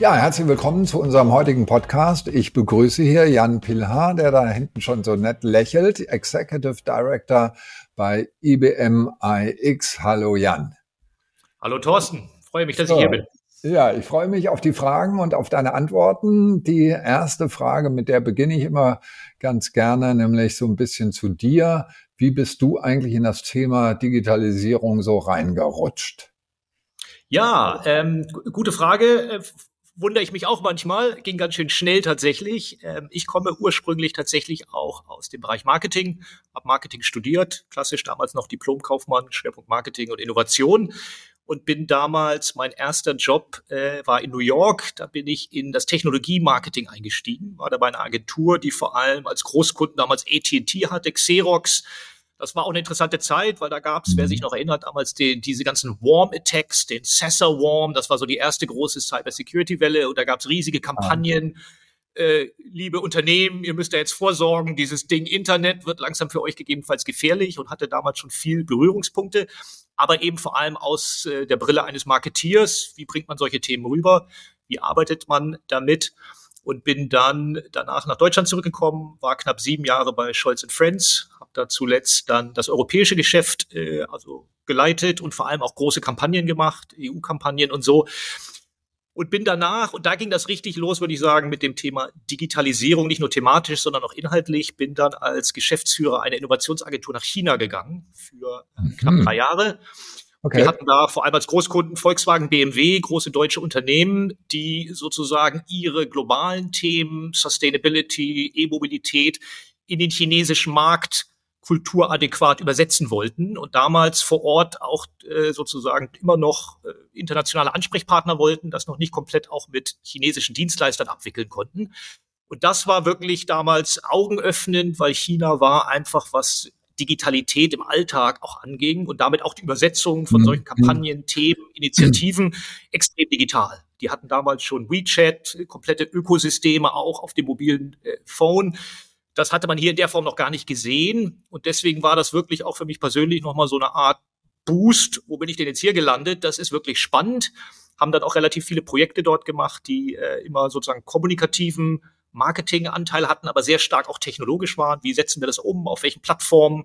Ja, herzlich willkommen zu unserem heutigen Podcast. Ich begrüße hier Jan Pilhar, der da hinten schon so nett lächelt, Executive Director bei IBM iX. Hallo Jan. Hallo Thorsten, freue mich, dass so. ich hier bin. Ja, ich freue mich auf die Fragen und auf deine Antworten. Die erste Frage, mit der beginne ich immer ganz gerne, nämlich so ein bisschen zu dir. Wie bist du eigentlich in das Thema Digitalisierung so reingerutscht? Ja, ähm, gute Frage. Wundere ich mich auch manchmal. Ging ganz schön schnell tatsächlich. Ähm, ich komme ursprünglich tatsächlich auch aus dem Bereich Marketing, habe Marketing studiert, klassisch damals noch Diplomkaufmann, Schwerpunkt Marketing und Innovation und bin damals, mein erster Job äh, war in New York. Da bin ich in das Technologie-Marketing eingestiegen, war dabei eine Agentur, die vor allem als Großkunden damals AT&T hatte, Xerox. Das war auch eine interessante Zeit, weil da gab es, wer mhm. sich noch erinnert, damals die, diese ganzen Warm-Attacks, den Sessa Warm, das war so die erste große Cyber-Security-Welle und da gab es riesige Kampagnen. Ah äh, liebe Unternehmen, ihr müsst da jetzt vorsorgen, dieses Ding Internet wird langsam für euch gegebenenfalls gefährlich und hatte damals schon viel Berührungspunkte, aber eben vor allem aus äh, der Brille eines Marketeers. Wie bringt man solche Themen rüber? Wie arbeitet man damit? Und bin dann danach nach Deutschland zurückgekommen, war knapp sieben Jahre bei Scholz Friends, da zuletzt dann das europäische Geschäft äh, also geleitet und vor allem auch große Kampagnen gemacht, EU-Kampagnen und so und bin danach, und da ging das richtig los, würde ich sagen, mit dem Thema Digitalisierung, nicht nur thematisch, sondern auch inhaltlich, bin dann als Geschäftsführer einer Innovationsagentur nach China gegangen für äh, knapp mhm. drei Jahre. Okay. Wir hatten da vor allem als Großkunden Volkswagen, BMW, große deutsche Unternehmen, die sozusagen ihre globalen Themen, Sustainability, E-Mobilität in den chinesischen Markt kulturadäquat übersetzen wollten und damals vor Ort auch äh, sozusagen immer noch äh, internationale Ansprechpartner wollten, das noch nicht komplett auch mit chinesischen Dienstleistern abwickeln konnten. Und das war wirklich damals augenöffnend, weil China war einfach, was Digitalität im Alltag auch anging und damit auch die Übersetzung von mhm. solchen Kampagnen, Themen, Initiativen extrem digital. Die hatten damals schon WeChat, komplette Ökosysteme auch auf dem mobilen äh, Phone. Das hatte man hier in der Form noch gar nicht gesehen. Und deswegen war das wirklich auch für mich persönlich nochmal so eine Art Boost. Wo bin ich denn jetzt hier gelandet? Das ist wirklich spannend. Haben dann auch relativ viele Projekte dort gemacht, die äh, immer sozusagen kommunikativen Marketinganteil hatten, aber sehr stark auch technologisch waren. Wie setzen wir das um? Auf welchen Plattformen?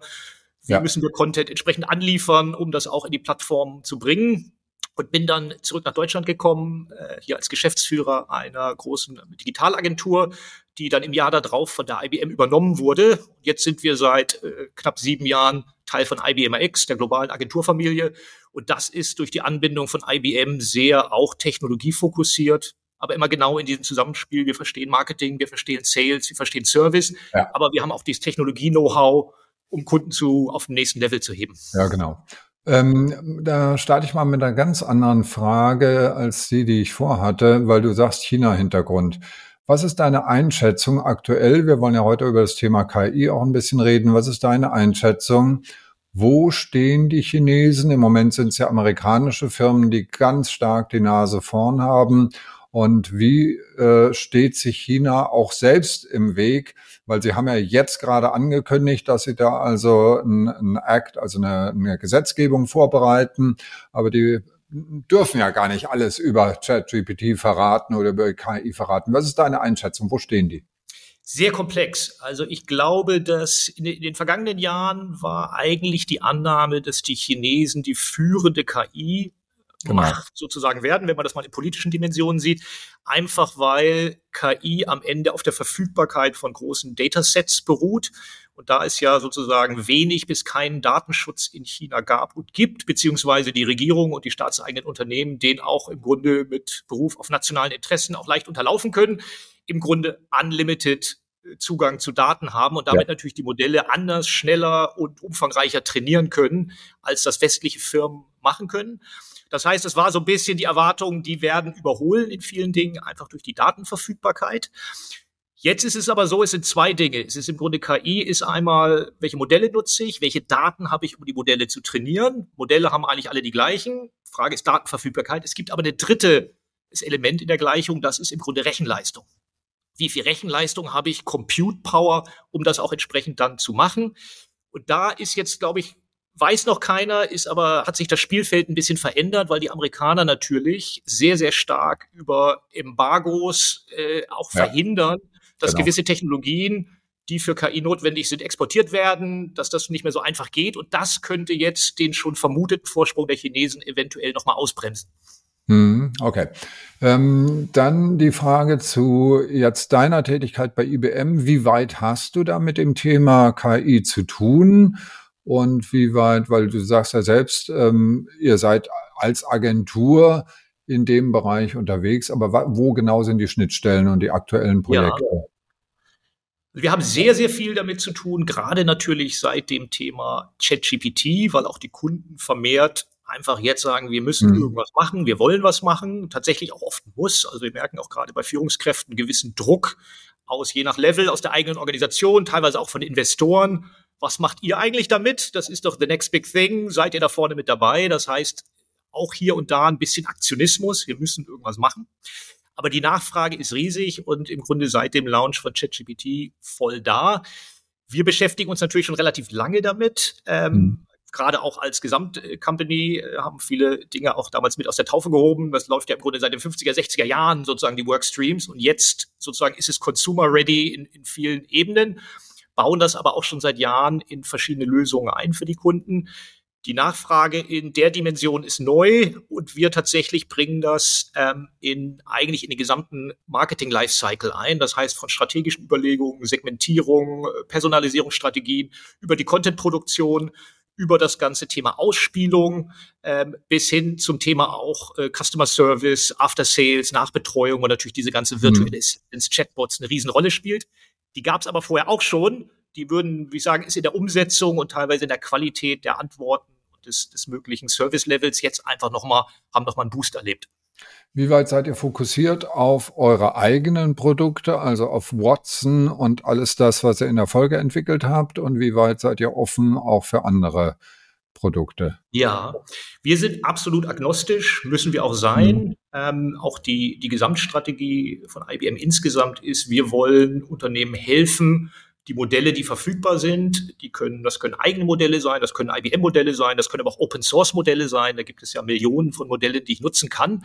Wie ja. müssen wir Content entsprechend anliefern, um das auch in die Plattform zu bringen? Und bin dann zurück nach Deutschland gekommen, äh, hier als Geschäftsführer einer großen Digitalagentur, die dann im Jahr darauf von der IBM übernommen wurde. Jetzt sind wir seit äh, knapp sieben Jahren Teil von IBM X, der globalen Agenturfamilie. Und das ist durch die Anbindung von IBM sehr auch technologiefokussiert, aber immer genau in diesem Zusammenspiel. Wir verstehen Marketing, wir verstehen Sales, wir verstehen Service, ja. aber wir haben auch dieses Technologie-Know-how, um Kunden zu auf dem nächsten Level zu heben. Ja, genau. Ähm, da starte ich mal mit einer ganz anderen Frage als die, die ich vorhatte, weil du sagst China-Hintergrund. Was ist deine Einschätzung aktuell? Wir wollen ja heute über das Thema KI auch ein bisschen reden. Was ist deine Einschätzung? Wo stehen die Chinesen? Im Moment sind es ja amerikanische Firmen, die ganz stark die Nase vorn haben. Und wie äh, steht sich China auch selbst im Weg? Weil sie haben ja jetzt gerade angekündigt, dass sie da also ein, Act, also eine, eine Gesetzgebung vorbereiten. Aber die dürfen ja gar nicht alles über ChatGPT verraten oder über KI verraten. Was ist deine Einschätzung? Wo stehen die? Sehr komplex. Also ich glaube, dass in den vergangenen Jahren war eigentlich die Annahme, dass die Chinesen die führende KI Genau. Sozusagen werden, wenn man das mal in politischen Dimensionen sieht, einfach weil KI am Ende auf der Verfügbarkeit von großen Datasets beruht. Und da es ja sozusagen wenig bis keinen Datenschutz in China gab und gibt, beziehungsweise die Regierung und die staatseigenen Unternehmen den auch im Grunde mit Beruf auf nationalen Interessen auch leicht unterlaufen können, im Grunde unlimited äh, Zugang zu Daten haben und damit ja. natürlich die Modelle anders, schneller und umfangreicher trainieren können, als das westliche Firmen machen können. Das heißt, es war so ein bisschen die Erwartung, die werden überholen in vielen Dingen, einfach durch die Datenverfügbarkeit. Jetzt ist es aber so, es sind zwei Dinge. Es ist im Grunde KI, ist einmal, welche Modelle nutze ich, welche Daten habe ich, um die Modelle zu trainieren. Modelle haben eigentlich alle die gleichen. Frage ist Datenverfügbarkeit. Es gibt aber eine dritte Element in der Gleichung, das ist im Grunde Rechenleistung. Wie viel Rechenleistung habe ich, Compute Power, um das auch entsprechend dann zu machen? Und da ist jetzt, glaube ich, weiß noch keiner, ist aber, hat sich das Spielfeld ein bisschen verändert, weil die Amerikaner natürlich sehr, sehr stark über Embargos äh, auch ja. verhindern, dass genau. gewisse Technologien, die für KI notwendig sind, exportiert werden, dass das nicht mehr so einfach geht. Und das könnte jetzt den schon vermuteten Vorsprung der Chinesen eventuell nochmal ausbremsen. Hm, okay. Ähm, dann die Frage zu jetzt deiner Tätigkeit bei IBM. Wie weit hast du da mit dem Thema KI zu tun? Und wie weit, weil du sagst ja selbst, ähm, ihr seid als Agentur in dem Bereich unterwegs, aber wo genau sind die Schnittstellen und die aktuellen Projekte? Ja. Wir haben sehr, sehr viel damit zu tun, gerade natürlich seit dem Thema ChatGPT, weil auch die Kunden vermehrt einfach jetzt sagen, wir müssen mhm. irgendwas machen, wir wollen was machen, tatsächlich auch oft muss. Also wir merken auch gerade bei Führungskräften gewissen Druck aus, je nach Level, aus der eigenen Organisation, teilweise auch von Investoren. Was macht ihr eigentlich damit? Das ist doch the next big thing. Seid ihr da vorne mit dabei? Das heißt, auch hier und da ein bisschen Aktionismus. Wir müssen irgendwas machen. Aber die Nachfrage ist riesig und im Grunde seit dem Launch von ChatGPT voll da. Wir beschäftigen uns natürlich schon relativ lange damit. Ähm, mhm gerade auch als Gesamtcompany äh, haben viele Dinge auch damals mit aus der Taufe gehoben. Das läuft ja im Grunde seit den 50er, 60er Jahren sozusagen die Workstreams und jetzt sozusagen ist es consumer ready in, in vielen Ebenen, bauen das aber auch schon seit Jahren in verschiedene Lösungen ein für die Kunden. Die Nachfrage in der Dimension ist neu und wir tatsächlich bringen das ähm, in eigentlich in den gesamten Marketing Lifecycle ein. Das heißt von strategischen Überlegungen, Segmentierung, Personalisierungsstrategien über die Content-Produktion über das ganze Thema Ausspielung ähm, bis hin zum Thema auch äh, Customer Service, After Sales, Nachbetreuung und natürlich diese ganze virtuelle mhm. Chatbots eine Riesenrolle spielt. Die gab es aber vorher auch schon. Die würden, wie ich sagen, ist in der Umsetzung und teilweise in der Qualität der Antworten und des, des möglichen Service-Levels jetzt einfach nochmal, haben nochmal einen Boost erlebt. Wie weit seid ihr fokussiert auf eure eigenen Produkte, also auf Watson und alles das, was ihr in der Folge entwickelt habt? Und wie weit seid ihr offen auch für andere Produkte? Ja, wir sind absolut agnostisch, müssen wir auch sein. Mhm. Ähm, auch die, die Gesamtstrategie von IBM insgesamt ist, wir wollen Unternehmen helfen, die Modelle, die verfügbar sind, die können, das können eigene Modelle sein, das können IBM-Modelle sein, das können aber auch Open-Source-Modelle sein. Da gibt es ja Millionen von Modellen, die ich nutzen kann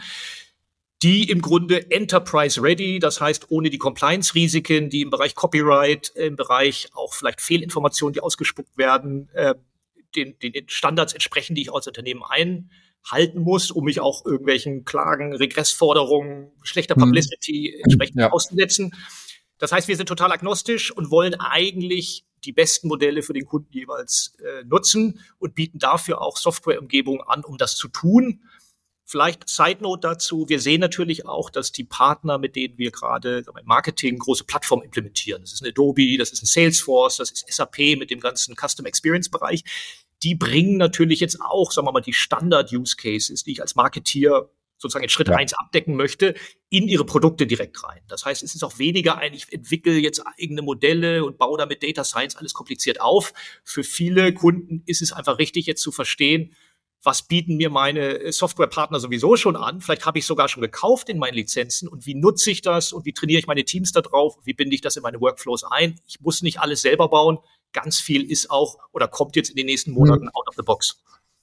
die im Grunde enterprise ready, das heißt ohne die Compliance-Risiken, die im Bereich Copyright, im Bereich auch vielleicht Fehlinformationen, die ausgespuckt werden, äh, den, den Standards entsprechen, die ich als Unternehmen einhalten muss, um mich auch irgendwelchen Klagen, Regressforderungen, schlechter hm. Publicity hm. entsprechend ja. auszusetzen. Das heißt, wir sind total agnostisch und wollen eigentlich die besten Modelle für den Kunden jeweils äh, nutzen und bieten dafür auch Softwareumgebungen an, um das zu tun. Vielleicht Side Note dazu. Wir sehen natürlich auch, dass die Partner, mit denen wir gerade im Marketing große Plattformen implementieren, das ist ein Adobe, das ist ein Salesforce, das ist SAP mit dem ganzen Custom Experience Bereich, die bringen natürlich jetzt auch, sagen wir mal, die Standard Use Cases, die ich als Marketeer sozusagen in Schritt ja. eins abdecken möchte, in ihre Produkte direkt rein. Das heißt, es ist auch weniger ein, ich entwickle jetzt eigene Modelle und baue damit Data Science alles kompliziert auf. Für viele Kunden ist es einfach richtig, jetzt zu verstehen, was bieten mir meine äh, Softwarepartner sowieso schon an? Vielleicht habe ich sogar schon gekauft in meinen Lizenzen und wie nutze ich das und wie trainiere ich meine Teams da drauf? Wie binde ich das in meine Workflows ein? Ich muss nicht alles selber bauen. Ganz viel ist auch oder kommt jetzt in den nächsten Monaten hm. out of the box.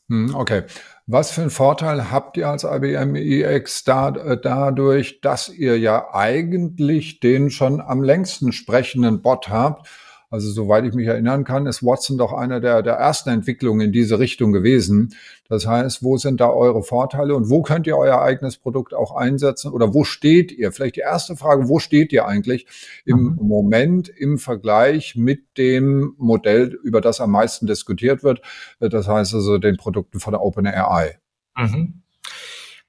Hm, okay. Was für einen Vorteil habt ihr als IBM EX da, äh, dadurch, dass ihr ja eigentlich den schon am längsten sprechenden Bot habt? Also soweit ich mich erinnern kann, ist Watson doch einer der, der ersten Entwicklungen in diese Richtung gewesen. Das heißt, wo sind da eure Vorteile und wo könnt ihr euer eigenes Produkt auch einsetzen oder wo steht ihr? Vielleicht die erste Frage, wo steht ihr eigentlich im mhm. Moment im Vergleich mit dem Modell, über das am meisten diskutiert wird? Das heißt also den Produkten von der OpenAI. Mhm.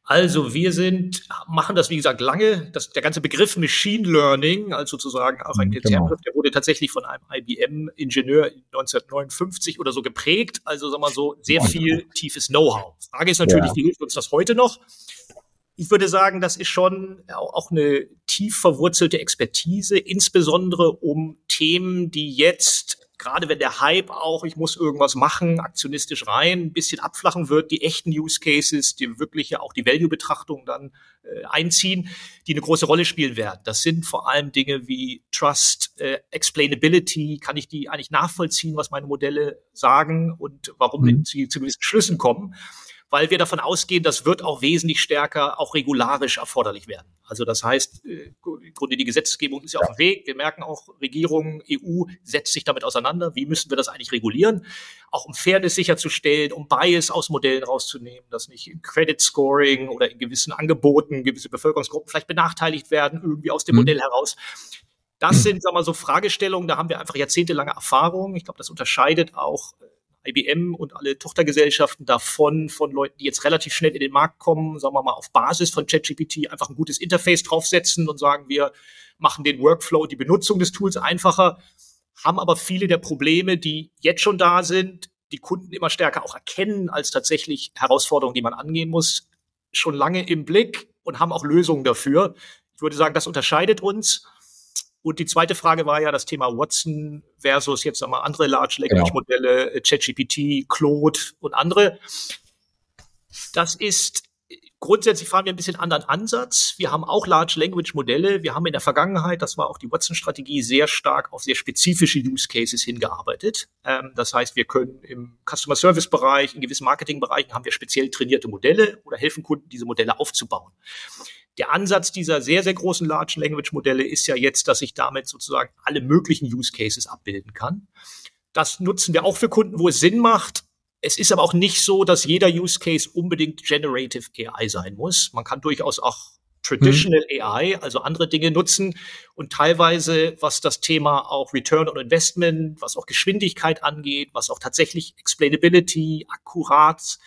Also wir sind, machen das wie gesagt lange. Das, der ganze Begriff Machine Learning, also sozusagen auch ein genau. der wurde tatsächlich von einem IBM-Ingenieur 1959 oder so geprägt. Also sagen wir mal so sehr viel tiefes Know-how. Frage ist natürlich, ja. wie hilft uns das heute noch? ich würde sagen, das ist schon auch eine tief verwurzelte Expertise, insbesondere um Themen, die jetzt gerade wenn der Hype auch, ich muss irgendwas machen, aktionistisch rein, ein bisschen abflachen wird, die echten Use Cases, die wirklich ja auch die Value-Betrachtung dann äh, einziehen, die eine große Rolle spielen werden. Das sind vor allem Dinge wie Trust, äh, Explainability, kann ich die eigentlich nachvollziehen, was meine Modelle sagen und warum mhm. sie zu gewissen Schlüssen kommen weil wir davon ausgehen, das wird auch wesentlich stärker auch regularisch erforderlich werden. Also das heißt, äh, im Grunde die Gesetzgebung ist ja, auf dem Weg. Wir merken auch, Regierung, EU setzt sich damit auseinander. Wie müssen wir das eigentlich regulieren? Auch um Fairness sicherzustellen, um Bias aus Modellen rauszunehmen, dass nicht im Credit Scoring oder in gewissen Angeboten gewisse Bevölkerungsgruppen vielleicht benachteiligt werden, irgendwie aus dem mhm. Modell heraus. Das sind, sagen wir mal, so Fragestellungen, da haben wir einfach jahrzehntelange Erfahrung. Ich glaube, das unterscheidet auch äh, IBM und alle Tochtergesellschaften davon, von Leuten, die jetzt relativ schnell in den Markt kommen, sagen wir mal auf Basis von ChatGPT einfach ein gutes Interface draufsetzen und sagen, wir machen den Workflow, die Benutzung des Tools einfacher, haben aber viele der Probleme, die jetzt schon da sind, die Kunden immer stärker auch erkennen als tatsächlich Herausforderungen, die man angehen muss, schon lange im Blick und haben auch Lösungen dafür. Ich würde sagen, das unterscheidet uns. Und die zweite Frage war ja das Thema Watson versus jetzt einmal andere Large Language Modelle, genau. ChatGPT, Claude und andere. Das ist grundsätzlich fahren wir ein bisschen anderen Ansatz. Wir haben auch Large Language Modelle. Wir haben in der Vergangenheit, das war auch die Watson-Strategie, sehr stark auf sehr spezifische Use Cases hingearbeitet. Ähm, das heißt, wir können im Customer Service Bereich, in gewissen Marketing-Bereichen haben wir speziell trainierte Modelle oder helfen Kunden, diese Modelle aufzubauen. Der Ansatz dieser sehr, sehr großen Large Language Modelle ist ja jetzt, dass ich damit sozusagen alle möglichen Use Cases abbilden kann. Das nutzen wir auch für Kunden, wo es Sinn macht. Es ist aber auch nicht so, dass jeder Use Case unbedingt Generative AI sein muss. Man kann durchaus auch Traditional mhm. AI, also andere Dinge nutzen und teilweise, was das Thema auch Return on Investment, was auch Geschwindigkeit angeht, was auch tatsächlich Explainability, akkurat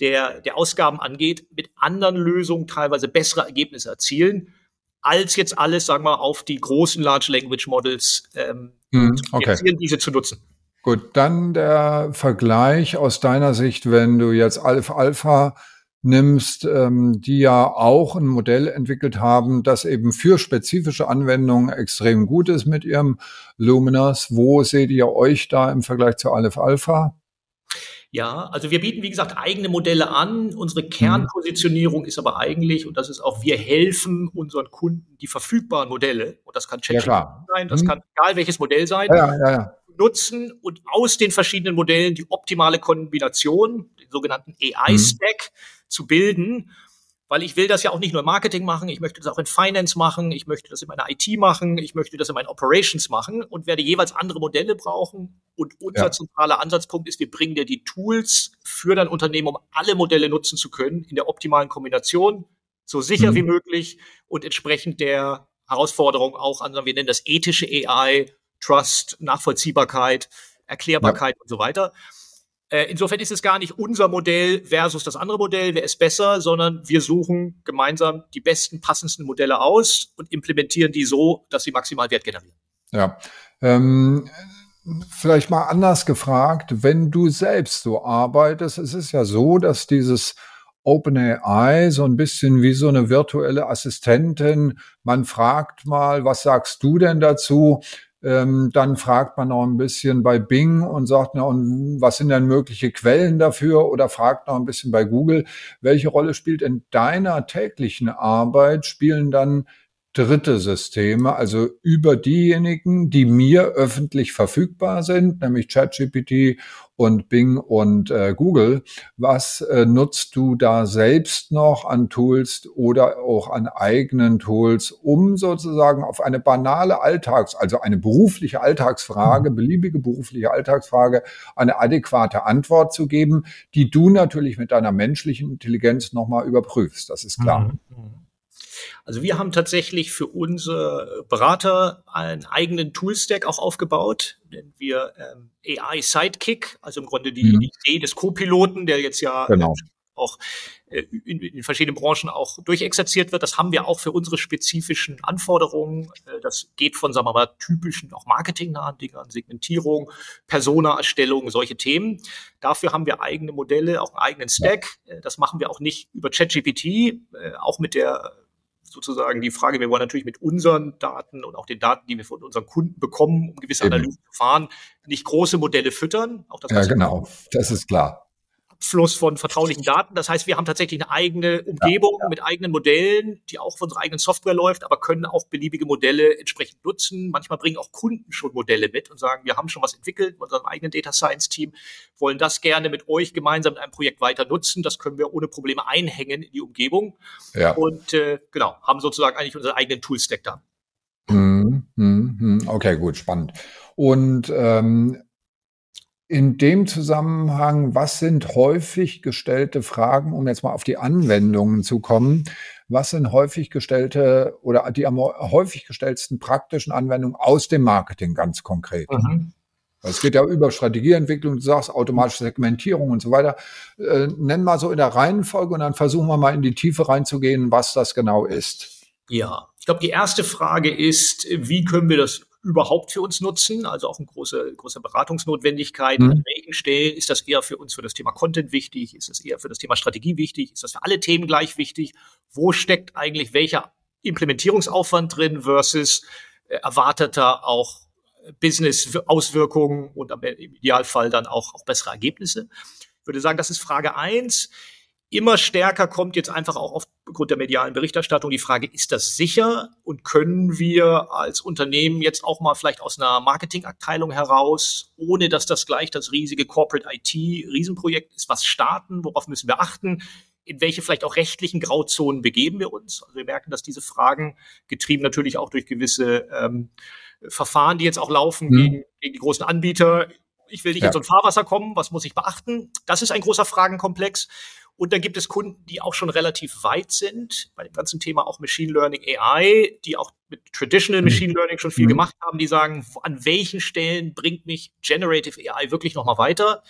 der, der Ausgaben angeht, mit anderen Lösungen teilweise bessere Ergebnisse erzielen, als jetzt alles, sagen wir, auf die großen Large Language Models ähm, hm, okay. diese zu nutzen. Gut, dann der Vergleich aus deiner Sicht, wenn du jetzt Alpha Alpha nimmst, ähm, die ja auch ein Modell entwickelt haben, das eben für spezifische Anwendungen extrem gut ist mit ihrem Luminous. Wo seht ihr euch da im Vergleich zu Aleph Alpha? Ja, also wir bieten, wie gesagt, eigene Modelle an. Unsere mhm. Kernpositionierung ist aber eigentlich, und das ist auch, wir helfen unseren Kunden, die verfügbaren Modelle, und das kann ChatGPT ja, sein, das mhm. kann egal welches Modell sein, ja, ja, nutzen und aus den verschiedenen Modellen die optimale Kombination, den sogenannten AI-Stack, mhm. zu bilden weil ich will das ja auch nicht nur im Marketing machen, ich möchte das auch in Finance machen, ich möchte das in meiner IT machen, ich möchte das in meinen Operations machen und werde jeweils andere Modelle brauchen. Und unser ja. zentraler Ansatzpunkt ist, wir bringen dir die Tools für dein Unternehmen, um alle Modelle nutzen zu können, in der optimalen Kombination, so sicher mhm. wie möglich und entsprechend der Herausforderung auch an, wir nennen das ethische AI, Trust, Nachvollziehbarkeit, Erklärbarkeit ja. und so weiter. Äh, insofern ist es gar nicht unser Modell versus das andere Modell, wer ist besser, sondern wir suchen gemeinsam die besten, passendsten Modelle aus und implementieren die so, dass sie maximal Wert generieren. Ja. Ähm, vielleicht mal anders gefragt, wenn du selbst so arbeitest, es ist ja so, dass dieses OpenAI so ein bisschen wie so eine virtuelle Assistentin. Man fragt mal, was sagst du denn dazu? Ähm, dann fragt man noch ein bisschen bei Bing und sagt, na, und was sind denn mögliche Quellen dafür? Oder fragt noch ein bisschen bei Google, welche Rolle spielt in deiner täglichen Arbeit, spielen dann dritte Systeme, also über diejenigen, die mir öffentlich verfügbar sind, nämlich ChatGPT und Bing und äh, Google. Was äh, nutzt du da selbst noch an Tools oder auch an eigenen Tools, um sozusagen auf eine banale Alltags-, also eine berufliche Alltagsfrage, mhm. beliebige berufliche Alltagsfrage, eine adäquate Antwort zu geben, die du natürlich mit deiner menschlichen Intelligenz nochmal überprüfst. Das ist klar. Mhm. Also wir haben tatsächlich für unsere Berater einen eigenen Toolstack auch aufgebaut, nennen wir ähm, AI Sidekick, also im Grunde die, mhm. die Idee des Co-Piloten, der jetzt ja genau. auch äh, in, in verschiedenen Branchen auch durchexerziert wird. Das haben wir auch für unsere spezifischen Anforderungen. Äh, das geht von, sagen wir mal, typischen auch marketingnahen Dingen, Segmentierung, Persona-Erstellung, solche Themen. Dafür haben wir eigene Modelle, auch einen eigenen Stack. Äh, das machen wir auch nicht über ChatGPT, auch mit der sozusagen die Frage, wir wollen natürlich mit unseren Daten und auch den Daten, die wir von unseren Kunden bekommen, um gewisse Analysen zu fahren, nicht große Modelle füttern. Auch das ja, genau, das ist klar. Abfluss von vertraulichen Daten. Das heißt, wir haben tatsächlich eine eigene Umgebung ja, ja. mit eigenen Modellen, die auch von unserer eigenen Software läuft, aber können auch beliebige Modelle entsprechend nutzen. Manchmal bringen auch Kunden schon Modelle mit und sagen, wir haben schon was entwickelt mit unserem eigenen Data Science Team, wollen das gerne mit euch gemeinsam in einem Projekt weiter nutzen. Das können wir ohne Probleme einhängen in die Umgebung. Ja. Und äh, genau, haben sozusagen eigentlich unseren eigenen Toolstack da. Hm, hm, hm. Okay, gut, spannend. Und ähm, in dem Zusammenhang, was sind häufig gestellte Fragen, um jetzt mal auf die Anwendungen zu kommen? Was sind häufig gestellte oder die am häufig gestellten praktischen Anwendungen aus dem Marketing ganz konkret? Mhm. Es geht ja über Strategieentwicklung, du sagst automatische Segmentierung und so weiter. Äh, nenn mal so in der Reihenfolge und dann versuchen wir mal in die Tiefe reinzugehen, was das genau ist. Ja, ich glaube, die erste Frage ist, wie können wir das überhaupt für uns nutzen, also auch eine große, große Beratungsnotwendigkeit. Mhm. An welchen Stellen ist das eher für uns für das Thema Content wichtig? Ist das eher für das Thema Strategie wichtig? Ist das für alle Themen gleich wichtig? Wo steckt eigentlich welcher Implementierungsaufwand drin versus äh, erwarteter auch Business-Auswirkungen und im Idealfall dann auch, auch bessere Ergebnisse? Ich würde sagen, das ist Frage eins immer stärker kommt jetzt einfach auch aufgrund der medialen Berichterstattung die Frage, ist das sicher und können wir als Unternehmen jetzt auch mal vielleicht aus einer Marketingabteilung heraus, ohne dass das gleich das riesige Corporate IT Riesenprojekt ist, was starten, worauf müssen wir achten? In welche vielleicht auch rechtlichen Grauzonen begeben wir uns? Also wir merken, dass diese Fragen, getrieben natürlich auch durch gewisse ähm, Verfahren, die jetzt auch laufen mhm. gegen, gegen die großen Anbieter, ich will nicht ja. in so ein Fahrwasser kommen, was muss ich beachten? Das ist ein großer Fragenkomplex. Und dann gibt es Kunden, die auch schon relativ weit sind, bei dem ganzen Thema auch Machine Learning AI, die auch mit Traditional mhm. Machine Learning schon viel mhm. gemacht haben, die sagen, an welchen Stellen bringt mich Generative AI wirklich nochmal weiter?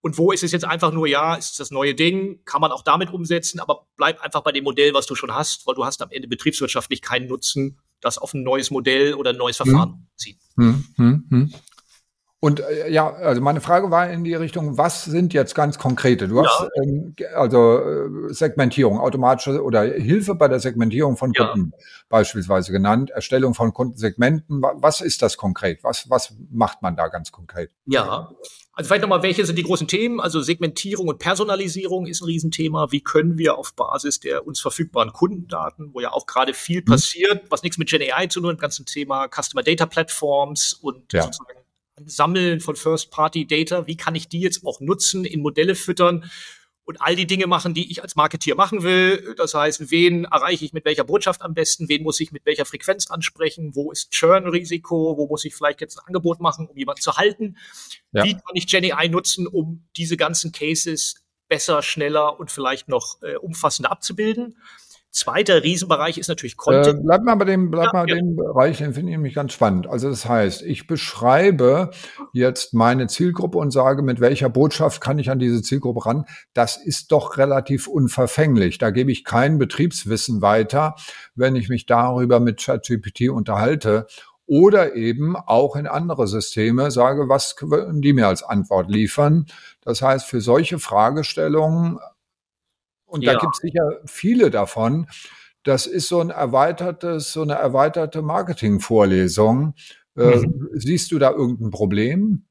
Und wo ist es jetzt einfach nur, ja, ist das neue Ding, kann man auch damit umsetzen, aber bleib einfach bei dem Modell, was du schon hast, weil du hast am Ende betriebswirtschaftlich keinen Nutzen, das auf ein neues Modell oder ein neues Verfahren mhm. ziehen. Mhm. Und äh, ja, also meine Frage war in die Richtung, was sind jetzt ganz konkrete? Du hast ähm, also äh, Segmentierung, automatische oder Hilfe bei der Segmentierung von Kunden ja. beispielsweise genannt, Erstellung von Kundensegmenten. Was ist das konkret? Was, was macht man da ganz konkret? Ja, also vielleicht nochmal, welche sind die großen Themen? Also Segmentierung und Personalisierung ist ein Riesenthema. Wie können wir auf Basis der uns verfügbaren Kundendaten, wo ja auch gerade viel mhm. passiert, was nichts mit Gen AI zu tun hat, ganzen Thema Customer Data Platforms und ja. sozusagen Sammeln von First-Party-Data, wie kann ich die jetzt auch nutzen, in Modelle füttern und all die Dinge machen, die ich als Marketeer machen will. Das heißt, wen erreiche ich mit welcher Botschaft am besten, wen muss ich mit welcher Frequenz ansprechen, wo ist Churn-Risiko, wo muss ich vielleicht jetzt ein Angebot machen, um jemanden zu halten. Ja. Wie kann ich GenAI nutzen, um diese ganzen Cases besser, schneller und vielleicht noch äh, umfassender abzubilden. Zweiter Riesenbereich ist natürlich Content. Äh, bleib mal bei dem, bleib ja, mal ja. dem Bereich, den finde ich nämlich ganz spannend. Also das heißt, ich beschreibe jetzt meine Zielgruppe und sage, mit welcher Botschaft kann ich an diese Zielgruppe ran. Das ist doch relativ unverfänglich. Da gebe ich kein Betriebswissen weiter, wenn ich mich darüber mit ChatGPT unterhalte oder eben auch in andere Systeme sage, was können die mir als Antwort liefern. Das heißt, für solche Fragestellungen und ja. da gibt es sicher viele davon. Das ist so ein erweitertes, so eine erweiterte Marketingvorlesung. Äh, mhm. Siehst du da irgendein Problem?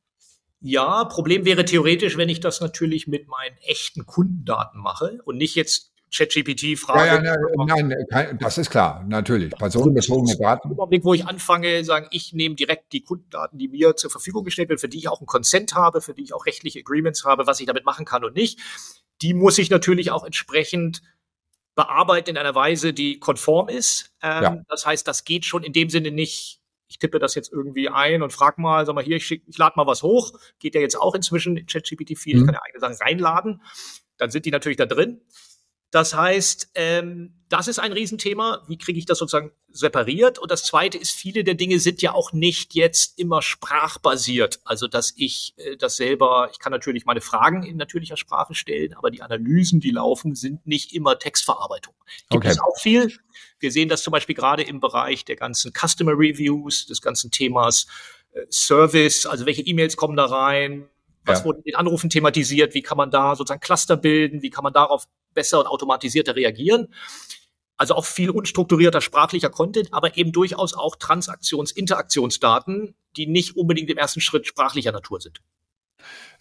Ja, Problem wäre theoretisch, wenn ich das natürlich mit meinen echten Kundendaten mache und nicht jetzt ChatGPT frage. Ja, ja, nein, nein, das ist klar, natürlich. Personenbezogene Daten. Im Augenblick, wo ich anfange, sagen, ich nehme direkt die Kundendaten, die mir zur Verfügung gestellt werden, für die ich auch einen Consent habe, für die ich auch rechtliche Agreements habe, was ich damit machen kann und nicht die muss ich natürlich auch entsprechend bearbeiten in einer Weise, die konform ist. Ähm, ja. Das heißt, das geht schon in dem Sinne nicht, ich tippe das jetzt irgendwie ein und frag mal, sag mal hier, ich, schick, ich lade mal was hoch. Geht ja jetzt auch inzwischen in ChatGPT 4, mhm. ich kann ja eigene Sachen reinladen. Dann sind die natürlich da drin. Das heißt, ähm, das ist ein Riesenthema. Wie kriege ich das sozusagen separiert? Und das Zweite ist, viele der Dinge sind ja auch nicht jetzt immer sprachbasiert. Also, dass ich äh, das selber, ich kann natürlich meine Fragen in natürlicher Sprache stellen, aber die Analysen, die laufen, sind nicht immer Textverarbeitung. Gibt okay. es auch viel. Wir sehen das zum Beispiel gerade im Bereich der ganzen Customer Reviews, des ganzen Themas äh, Service, also welche E-Mails kommen da rein, was ja. wurde in den Anrufen thematisiert? Wie kann man da sozusagen Cluster bilden? Wie kann man darauf besser und automatisierter reagieren? Also auch viel unstrukturierter sprachlicher Content, aber eben durchaus auch Transaktions-, Interaktionsdaten, die nicht unbedingt im ersten Schritt sprachlicher Natur sind.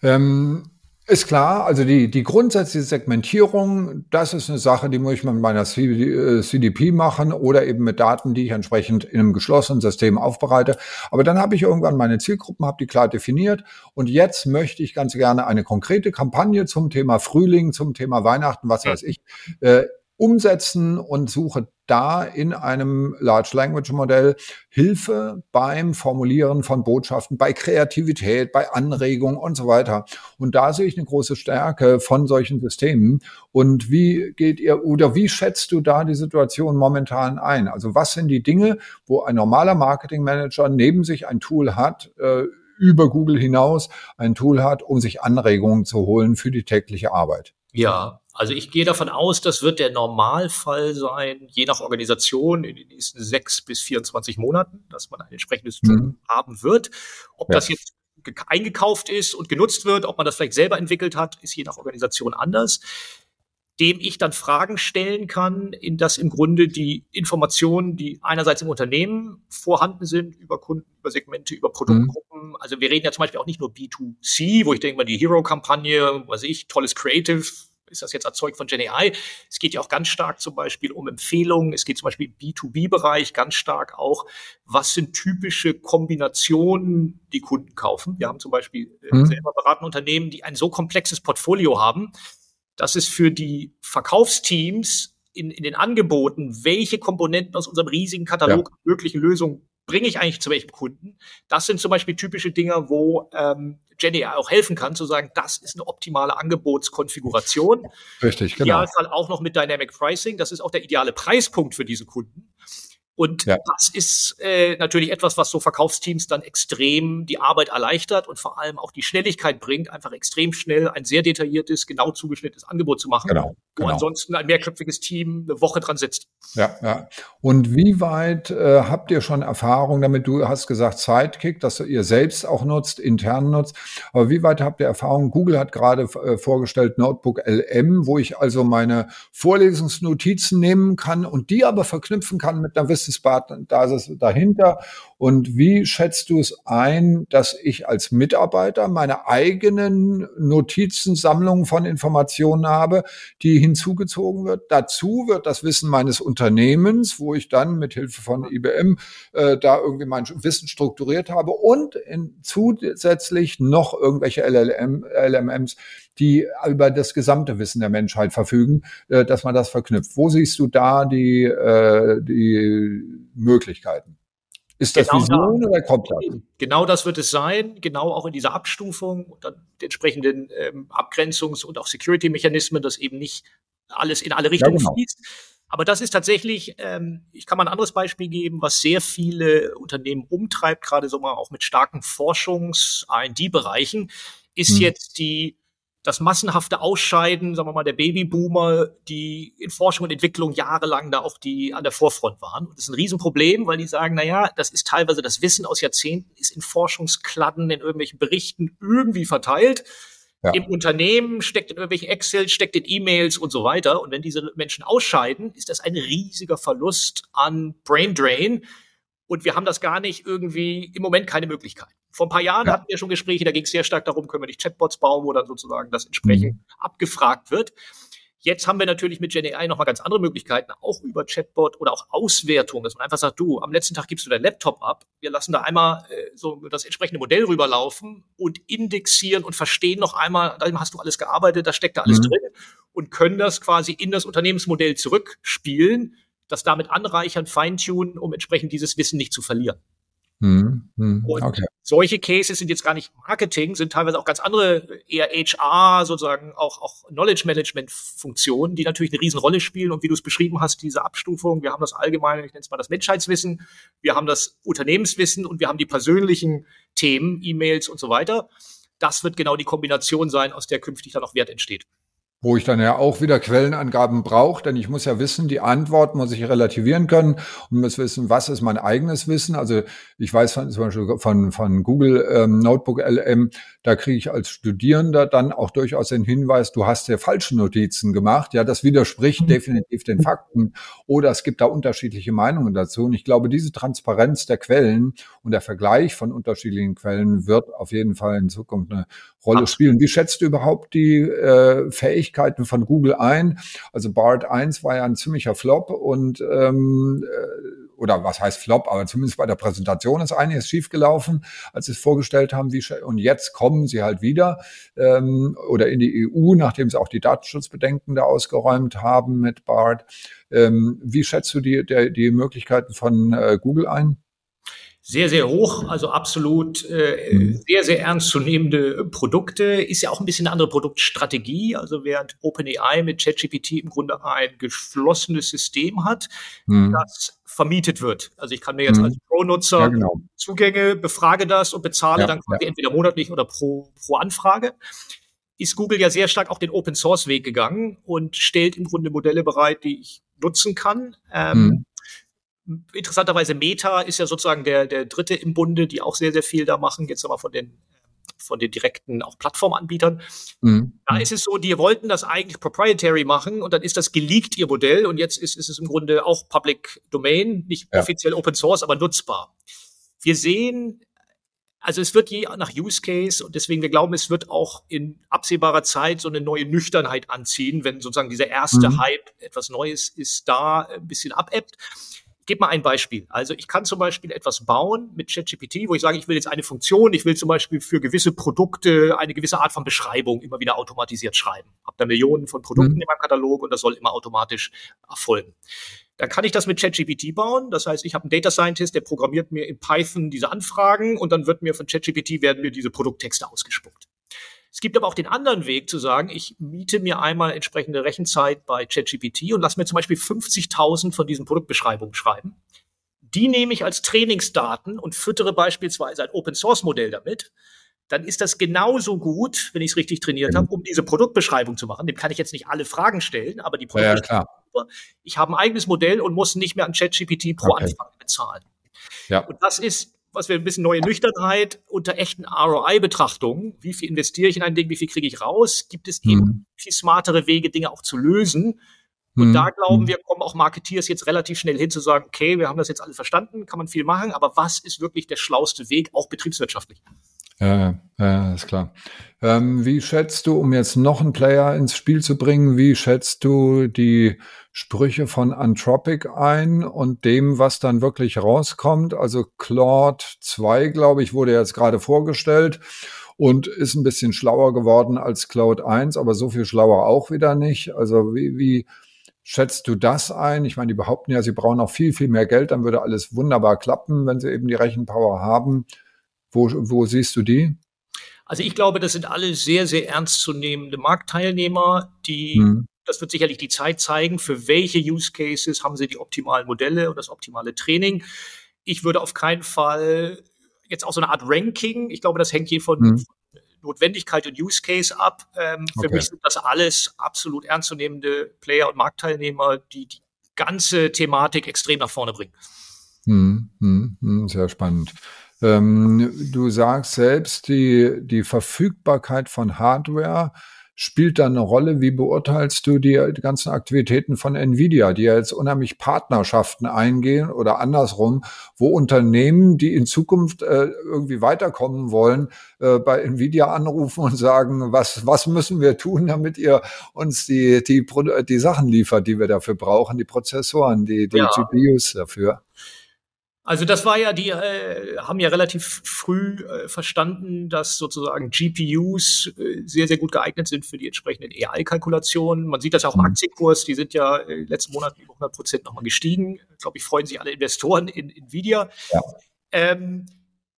Ähm, ist klar, also die, die grundsätzliche Segmentierung, das ist eine Sache, die muss ich mit meiner CDP äh, machen oder eben mit Daten, die ich entsprechend in einem geschlossenen System aufbereite. Aber dann habe ich irgendwann meine Zielgruppen, habe die klar definiert und jetzt möchte ich ganz gerne eine konkrete Kampagne zum Thema Frühling, zum Thema Weihnachten, was weiß ich, äh, umsetzen und suche da in einem Large Language Modell Hilfe beim Formulieren von Botschaften, bei Kreativität, bei Anregungen und so weiter. Und da sehe ich eine große Stärke von solchen Systemen. Und wie geht ihr oder wie schätzt du da die Situation momentan ein? Also was sind die Dinge, wo ein normaler Marketing Manager neben sich ein Tool hat, äh, über Google hinaus ein Tool hat, um sich Anregungen zu holen für die tägliche Arbeit? Ja, also ich gehe davon aus, das wird der Normalfall sein, je nach Organisation in den nächsten sechs bis 24 Monaten, dass man ein entsprechendes Tool mhm. haben wird. Ob ja. das jetzt eingekauft ist und genutzt wird, ob man das vielleicht selber entwickelt hat, ist je nach Organisation anders. Dem ich dann Fragen stellen kann, in das im Grunde die Informationen, die einerseits im Unternehmen vorhanden sind, über Kunden, über Segmente, über Produktgruppen. Mhm. Also wir reden ja zum Beispiel auch nicht nur B2C, wo ich denke mal die Hero-Kampagne, was ich, tolles Creative, ist das jetzt erzeugt von GenAI? Es geht ja auch ganz stark zum Beispiel um Empfehlungen. Es geht zum Beispiel im B2B-Bereich ganz stark auch, was sind typische Kombinationen, die Kunden kaufen. Wir haben zum Beispiel äh, mhm. selber beratende Unternehmen, die ein so komplexes Portfolio haben, dass es für die Verkaufsteams in, in den Angeboten, welche Komponenten aus unserem riesigen Katalog ja. möglichen Lösungen bringe ich eigentlich zu welchem Kunden? Das sind zum Beispiel typische Dinge, wo ähm, Jenny auch helfen kann, zu sagen, das ist eine optimale Angebotskonfiguration. Richtig, genau. Idealfall auch noch mit Dynamic Pricing. Das ist auch der ideale Preispunkt für diese Kunden. Und ja. das ist äh, natürlich etwas, was so Verkaufsteams dann extrem die Arbeit erleichtert und vor allem auch die Schnelligkeit bringt, einfach extrem schnell ein sehr detailliertes, genau zugeschnittenes Angebot zu machen, genau, wo genau. ansonsten ein mehrköpfiges Team eine Woche dran sitzt. Ja, ja. Und wie weit äh, habt ihr schon Erfahrung damit? Du hast gesagt Sidekick, dass ihr selbst auch nutzt, intern nutzt. Aber wie weit habt ihr Erfahrung? Google hat gerade äh, vorgestellt Notebook LM, wo ich also meine Vorlesungsnotizen nehmen kann und die aber verknüpfen kann mit einer Wissensbasis dahinter. Und wie schätzt du es ein, dass ich als Mitarbeiter meine eigenen Notizensammlungen von Informationen habe, die hinzugezogen wird? Dazu wird das Wissen meines Unternehmens, wo ich dann mit Hilfe von IBM äh, da irgendwie mein Wissen strukturiert habe und in, zusätzlich noch irgendwelche LLM, LMMs, die über das gesamte Wissen der Menschheit verfügen, äh, dass man das verknüpft. Wo siehst du da die, äh, die Möglichkeiten? Ist das genau Vision da, oder kommt das? Genau das wird es sein, genau auch in dieser Abstufung und dann entsprechenden ähm, Abgrenzungs- und auch Security-Mechanismen, dass eben nicht alles in alle Richtungen ja, genau. fließt. Aber das ist tatsächlich, ähm, ich kann mal ein anderes Beispiel geben, was sehr viele Unternehmen umtreibt, gerade so mal auch mit starken Forschungs-R&D-Bereichen, ist hm. jetzt die das massenhafte Ausscheiden, sagen wir mal, der Babyboomer, die in Forschung und Entwicklung jahrelang da auch die an der Vorfront waren. Und das ist ein Riesenproblem, weil die sagen, na ja, das ist teilweise das Wissen aus Jahrzehnten, ist in Forschungskladden, in irgendwelchen Berichten irgendwie verteilt. Ja. Im Unternehmen steckt in irgendwelchen Excel, steckt in E-Mails und so weiter. Und wenn diese Menschen ausscheiden, ist das ein riesiger Verlust an Brain Drain. Und wir haben das gar nicht irgendwie im Moment keine Möglichkeit. Vor ein paar Jahren ja. hatten wir schon Gespräche, da ging es sehr stark darum, können wir nicht Chatbots bauen, wo dann sozusagen das entsprechend mhm. abgefragt wird. Jetzt haben wir natürlich mit GenAI nochmal ganz andere Möglichkeiten, auch über Chatbot oder auch Auswertung, dass man einfach sagt, du, am letzten Tag gibst du dein Laptop ab, wir lassen da einmal äh, so das entsprechende Modell rüberlaufen und indexieren und verstehen noch einmal, da hast du alles gearbeitet, da steckt da alles mhm. drin und können das quasi in das Unternehmensmodell zurückspielen, das damit anreichern, feintunen, um entsprechend dieses Wissen nicht zu verlieren. Hm, hm, und okay. solche Cases sind jetzt gar nicht Marketing, sind teilweise auch ganz andere, eher HR, sozusagen auch, auch Knowledge Management Funktionen, die natürlich eine Riesenrolle spielen. Und wie du es beschrieben hast, diese Abstufung, wir haben das allgemeine, ich nenne es mal das Menschheitswissen, wir haben das Unternehmenswissen und wir haben die persönlichen Themen, E-Mails und so weiter. Das wird genau die Kombination sein, aus der künftig dann auch Wert entsteht wo ich dann ja auch wieder Quellenangaben brauche, denn ich muss ja wissen, die Antwort muss ich relativieren können und muss wissen, was ist mein eigenes Wissen. Also ich weiß von, zum Beispiel von, von Google ähm, Notebook LM, da kriege ich als Studierender dann auch durchaus den Hinweis, du hast ja falsche Notizen gemacht. Ja, das widerspricht mhm. definitiv den Fakten oder es gibt da unterschiedliche Meinungen dazu. Und ich glaube, diese Transparenz der Quellen und der Vergleich von unterschiedlichen Quellen wird auf jeden Fall in Zukunft eine Rolle spielen. Wie schätzt du überhaupt die äh, Fähigkeiten von Google ein? Also BART 1 war ja ein ziemlicher Flop und ähm, äh, oder was heißt Flop, aber zumindest bei der Präsentation ist einiges schiefgelaufen, als sie es vorgestellt haben. Wie, und jetzt kommen sie halt wieder ähm, oder in die EU, nachdem sie auch die Datenschutzbedenken da ausgeräumt haben mit BART. Ähm, wie schätzt du die, der, die Möglichkeiten von äh, Google ein? Sehr, sehr hoch, also absolut äh, mhm. sehr, sehr ernstzunehmende Produkte. Ist ja auch ein bisschen eine andere Produktstrategie. Also während OpenAI mit ChatGPT im Grunde ein geschlossenes System hat, mhm. das vermietet wird. Also ich kann mir jetzt mhm. als Pro-Nutzer ja, genau. Zugänge, befrage das und bezahle ja, dann quasi ja. entweder monatlich oder pro, pro Anfrage ist Google ja sehr stark auch den Open Source Weg gegangen und stellt im Grunde Modelle bereit, die ich nutzen kann. Ähm, mhm. Interessanterweise Meta ist ja sozusagen der, der dritte im Bunde, die auch sehr, sehr viel da machen, jetzt aber von den von den direkten auch Plattformanbietern. Mhm. Da ist es so, die wollten das eigentlich proprietary machen und dann ist das geleakt ihr Modell und jetzt ist, ist es im Grunde auch Public Domain, nicht ja. offiziell Open Source, aber nutzbar. Wir sehen, also es wird je nach Use Case und deswegen wir glauben, es wird auch in absehbarer Zeit so eine neue Nüchternheit anziehen, wenn sozusagen dieser erste mhm. Hype, etwas Neues ist da, ein bisschen abebbt gebe mal ein Beispiel. Also ich kann zum Beispiel etwas bauen mit ChatGPT, wo ich sage, ich will jetzt eine Funktion, ich will zum Beispiel für gewisse Produkte eine gewisse Art von Beschreibung immer wieder automatisiert schreiben. Hab da Millionen von Produkten mhm. in meinem Katalog und das soll immer automatisch erfolgen. Dann kann ich das mit ChatGPT bauen. Das heißt, ich habe einen Data Scientist, der programmiert mir in Python diese Anfragen und dann wird mir von ChatGPT werden mir diese Produkttexte ausgespuckt. Es gibt aber auch den anderen Weg zu sagen, ich miete mir einmal entsprechende Rechenzeit bei ChatGPT und lasse mir zum Beispiel 50.000 von diesen Produktbeschreibungen schreiben. Die nehme ich als Trainingsdaten und füttere beispielsweise ein Open Source Modell damit. Dann ist das genauso gut, wenn ich es richtig trainiert habe, um diese Produktbeschreibung zu machen. Dem kann ich jetzt nicht alle Fragen stellen, aber die Produktbeschreibung. Ja, ich habe ein eigenes Modell und muss nicht mehr an ChatGPT pro okay. Anfrage bezahlen. Ja. Und das ist was wir ein bisschen neue Nüchternheit unter echten ROI-Betrachtungen. Wie viel investiere ich in ein Ding, wie viel kriege ich raus? Gibt es eben mhm. viel smartere Wege, Dinge auch zu lösen? Und mhm. da glauben hm. wir, kommen auch Marketeers jetzt relativ schnell hin zu sagen, okay, wir haben das jetzt alle verstanden, kann man viel machen, aber was ist wirklich der schlauste Weg, auch betriebswirtschaftlich? Ja, ja, ist klar. Ähm, wie schätzt du, um jetzt noch einen Player ins Spiel zu bringen, wie schätzt du die Sprüche von Anthropic ein und dem, was dann wirklich rauskommt. Also Claude 2, glaube ich, wurde jetzt gerade vorgestellt und ist ein bisschen schlauer geworden als Cloud 1, aber so viel schlauer auch wieder nicht. Also wie, wie schätzt du das ein? Ich meine, die behaupten ja, sie brauchen noch viel, viel mehr Geld, dann würde alles wunderbar klappen, wenn sie eben die Rechenpower haben. Wo, wo siehst du die? Also ich glaube, das sind alle sehr, sehr ernstzunehmende Marktteilnehmer, die hm. Das wird sicherlich die Zeit zeigen, für welche Use Cases haben sie die optimalen Modelle und das optimale Training. Ich würde auf keinen Fall jetzt auch so eine Art Ranking, ich glaube, das hängt hier von, mhm. Notwendigkeit und Use Case ab. Ähm, okay. Für mich sind das alles absolut ernstzunehmende Player und Marktteilnehmer, die die ganze Thematik extrem nach vorne bringen. Hm, hm, hm, sehr spannend. Ähm, du sagst selbst, die, die Verfügbarkeit von Hardware spielt da eine Rolle? Wie beurteilst du die, ganzen Aktivitäten von Nvidia, die ja jetzt unheimlich Partnerschaften eingehen oder andersrum, wo Unternehmen, die in Zukunft äh, irgendwie weiterkommen wollen, äh, bei Nvidia anrufen und sagen, was, was müssen wir tun, damit ihr uns die, die, die Sachen liefert, die wir dafür brauchen, die Prozessoren, die, die ja. GPUs dafür? Also das war ja, die äh, haben ja relativ früh äh, verstanden, dass sozusagen GPUs äh, sehr, sehr gut geeignet sind für die entsprechenden AI-Kalkulationen. Man sieht das ja auch im mhm. Aktienkurs, die sind ja äh, letzten Monat über 100 Prozent nochmal gestiegen. Ich glaube, ich freuen sich alle Investoren in Nvidia. Ja. Ähm,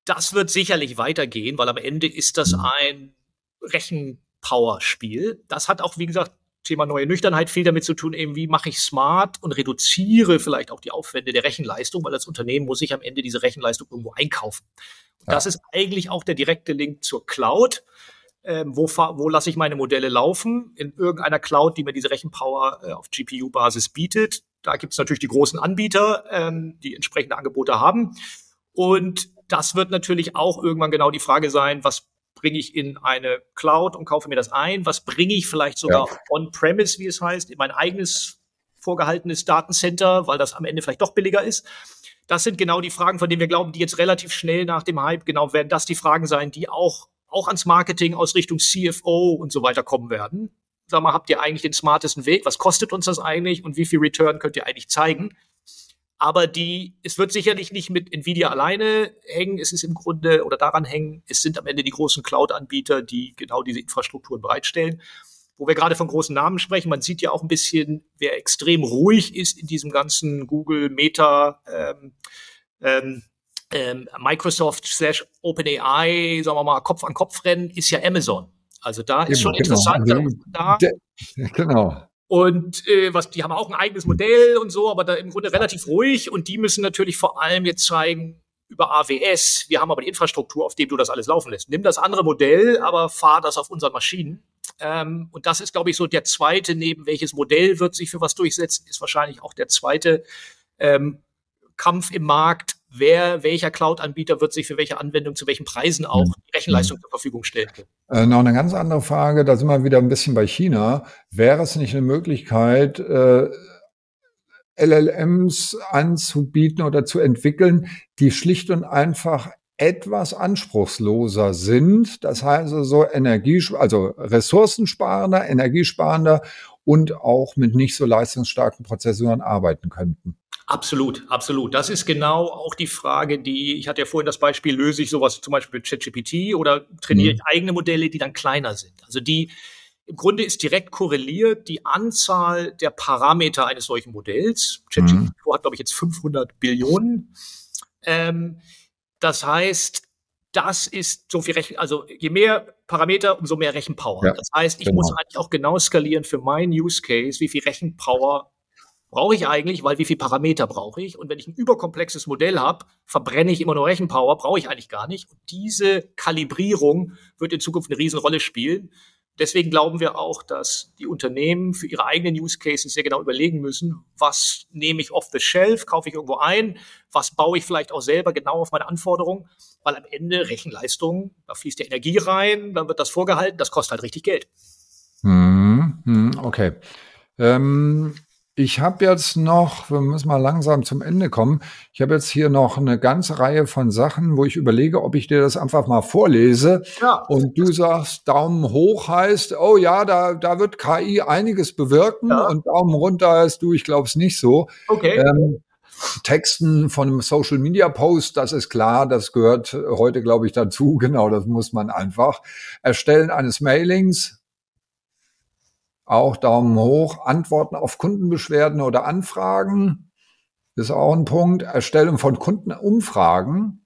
das wird sicherlich weitergehen, weil am Ende ist das mhm. ein Rechenpower-Spiel. Das hat auch, wie gesagt, Thema neue Nüchternheit viel damit zu tun, eben wie mache ich smart und reduziere vielleicht auch die Aufwände der Rechenleistung, weil das Unternehmen muss sich am Ende diese Rechenleistung irgendwo einkaufen. Ja. das ist eigentlich auch der direkte Link zur Cloud. Ähm, wo, wo lasse ich meine Modelle laufen? In irgendeiner Cloud, die mir diese Rechenpower äh, auf GPU-Basis bietet. Da gibt es natürlich die großen Anbieter, ähm, die entsprechende Angebote haben. Und das wird natürlich auch irgendwann genau die Frage sein, was bringe ich in eine Cloud und kaufe mir das ein? Was bringe ich vielleicht sogar ja. on-premise, wie es heißt, in mein eigenes vorgehaltenes Datencenter, weil das am Ende vielleicht doch billiger ist? Das sind genau die Fragen, von denen wir glauben, die jetzt relativ schnell nach dem Hype, genau werden das die Fragen sein, die auch, auch ans Marketing aus Richtung CFO und so weiter kommen werden. Sag mal, habt ihr eigentlich den smartesten Weg? Was kostet uns das eigentlich? Und wie viel Return könnt ihr eigentlich zeigen? Aber die, es wird sicherlich nicht mit Nvidia alleine hängen. Es ist im Grunde oder daran hängen. Es sind am Ende die großen Cloud-Anbieter, die genau diese Infrastrukturen bereitstellen. Wo wir gerade von großen Namen sprechen, man sieht ja auch ein bisschen, wer extrem ruhig ist in diesem ganzen Google Meta, ähm, ähm, ähm, Microsoft slash OpenAI, sagen wir mal, Kopf an Kopf rennen, ist ja Amazon. Also da ist schon genau. interessant. Da, genau. Und äh, was, die haben auch ein eigenes Modell und so, aber da im Grunde relativ ruhig. Und die müssen natürlich vor allem jetzt zeigen über AWS. Wir haben aber die Infrastruktur, auf dem du das alles laufen lässt. Nimm das andere Modell, aber fahr das auf unseren Maschinen. Ähm, und das ist, glaube ich, so der zweite, neben welches Modell wird sich für was durchsetzen, ist wahrscheinlich auch der zweite ähm, Kampf im Markt wer, welcher Cloud-Anbieter wird sich für welche Anwendung zu welchen Preisen auch die Rechenleistung zur Verfügung stellen. Äh, noch eine ganz andere Frage, da sind wir wieder ein bisschen bei China. Wäre es nicht eine Möglichkeit, äh, LLMs anzubieten oder zu entwickeln, die schlicht und einfach etwas anspruchsloser sind. Das heißt also Energie, also ressourcensparender, energiesparender und auch mit nicht so leistungsstarken Prozessoren arbeiten könnten. Absolut, absolut. Das ist genau auch die Frage, die, ich hatte ja vorhin das Beispiel, löse ich sowas zum Beispiel mit ChatGPT oder trainiere mhm. ich eigene Modelle, die dann kleiner sind. Also die, im Grunde ist direkt korreliert die Anzahl der Parameter eines solchen Modells. ChatGPT mhm. hat, glaube ich, jetzt 500 Billionen. Ähm, das heißt, das ist so viel Rechen, also je mehr Parameter, umso mehr Rechenpower. Ja, das heißt, ich genau. muss eigentlich auch genau skalieren für meinen Use Case, wie viel Rechenpower brauche ich eigentlich, weil wie viel Parameter brauche ich? Und wenn ich ein überkomplexes Modell habe, verbrenne ich immer nur Rechenpower, brauche ich eigentlich gar nicht. Und diese Kalibrierung wird in Zukunft eine Riesenrolle spielen. Deswegen glauben wir auch, dass die Unternehmen für ihre eigenen Use Cases sehr genau überlegen müssen, was nehme ich off the shelf, kaufe ich irgendwo ein, was baue ich vielleicht auch selber genau auf meine Anforderungen, weil am Ende Rechenleistung, da fließt ja Energie rein, dann wird das vorgehalten, das kostet halt richtig Geld. Hm, okay. Ähm, ich habe jetzt noch, wir müssen mal langsam zum Ende kommen. Ich habe jetzt hier noch eine ganze Reihe von Sachen, wo ich überlege, ob ich dir das einfach mal vorlese. Ja. Und du sagst, Daumen hoch heißt, oh ja, da, da wird KI einiges bewirken. Ja. Und Daumen runter heißt du, ich glaube es nicht so. Okay. Ähm, Texten von einem Social Media Post, das ist klar, das gehört heute, glaube ich, dazu. Genau, das muss man einfach. Erstellen eines Mailings, auch Daumen hoch. Antworten auf Kundenbeschwerden oder Anfragen ist auch ein Punkt. Erstellung von Kundenumfragen.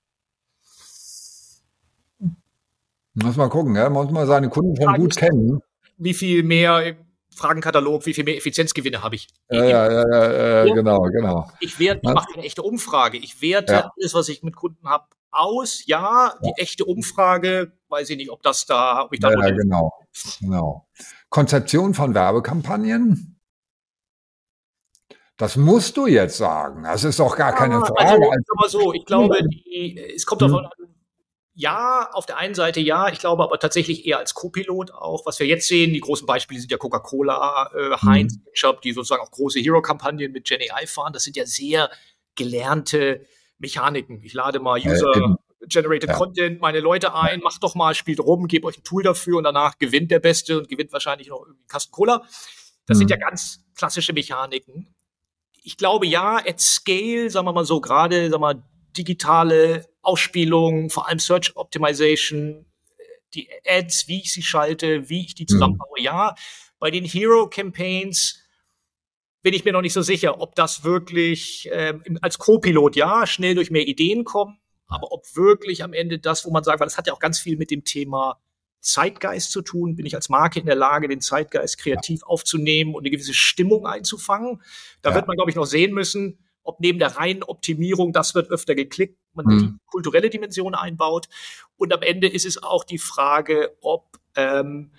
Muss mal gucken, ja? muss man seine Kunden schon gut kennen. Wie viel mehr Fragenkatalog, wie viel mehr Effizienzgewinne habe ich? Ja, ja, ja, ja, ja genau, genau. Ich, werte, ich mache eine echte Umfrage. Ich werte ja. alles, was ich mit Kunden habe, aus. Ja, die echte Umfrage, weiß ich nicht, ob das da, ob ich da. Ja, genau, genau. Konzeption von Werbekampagnen? Das musst du jetzt sagen. Das ist doch gar keine Frage. Also, aber so, ich glaube, die, es kommt davon hm. an, ja, auf der einen Seite ja, ich glaube aber tatsächlich eher als Co-Pilot auch. Was wir jetzt sehen, die großen Beispiele sind ja Coca-Cola, äh, Heinz, mhm. Ketchup, die sozusagen auch große Hero-Kampagnen mit Gen AI fahren. Das sind ja sehr gelernte Mechaniken. Ich lade mal User, äh, Generated ja. Content, meine Leute ein, macht doch mal, spielt rum, gebt euch ein Tool dafür und danach gewinnt der Beste und gewinnt wahrscheinlich noch irgendwie Kasten Cola. Das mhm. sind ja ganz klassische Mechaniken. Ich glaube ja, at scale, sagen wir mal so, gerade, sagen wir mal, digitale Ausspielung, vor allem Search Optimization, die Ads, wie ich sie schalte, wie ich die mhm. zusammenbaue, mhm. ja. Bei den Hero Campaigns bin ich mir noch nicht so sicher, ob das wirklich ähm, als Co-Pilot ja schnell durch mehr Ideen kommen Aber ob wirklich am Ende das, wo man sagt, weil das hat ja auch ganz viel mit dem Thema Zeitgeist zu tun? Bin ich als Marke in der Lage, den Zeitgeist kreativ ja. aufzunehmen und eine gewisse Stimmung einzufangen? Da ja. wird man, glaube ich, noch sehen müssen, ob neben der reinen Optimierung, das wird öfter geklickt, man mhm. die kulturelle Dimension einbaut. Und am Ende ist es auch die Frage, ob ähm,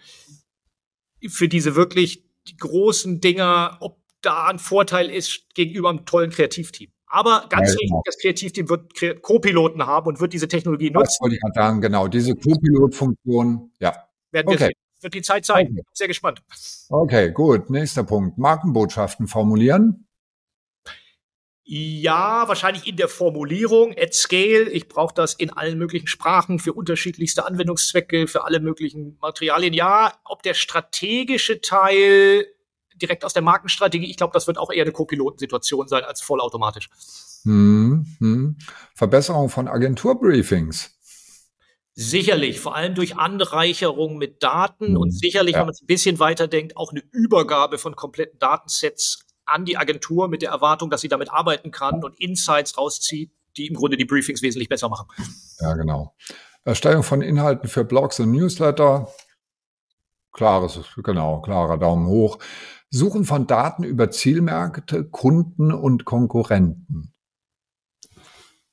für diese wirklich die großen Dinger, ob da ein Vorteil ist gegenüber einem tollen Kreativteam. Aber ganz ja, wichtig, genau. das Kreativteam wird Co-Piloten haben und wird diese Technologie nutzen. Das wollte ich gerade sagen, genau. Diese Co-Pilot-Funktion, ja. Werden wir okay. sehen. Wird die Zeit zeigen. Okay. Sehr gespannt. Okay, gut. Nächster Punkt. Markenbotschaften formulieren. Ja, wahrscheinlich in der Formulierung at scale. Ich brauche das in allen möglichen Sprachen für unterschiedlichste Anwendungszwecke, für alle möglichen Materialien. Ja, ob der strategische Teil direkt aus der Markenstrategie. Ich glaube, das wird auch eher eine Co-Pilotensituation sein als vollautomatisch. Hm, hm. Verbesserung von Agenturbriefings. Sicherlich, vor allem durch Anreicherung mit Daten und hm, sicherlich, ja. wenn man es ein bisschen weiterdenkt, auch eine Übergabe von kompletten Datensets an die Agentur mit der Erwartung, dass sie damit arbeiten kann und Insights rauszieht, die im Grunde die Briefings wesentlich besser machen. Ja, genau. Erstellung von Inhalten für Blogs und Newsletter. Klares, genau, klarer Daumen hoch. Suchen von Daten über Zielmärkte, Kunden und Konkurrenten.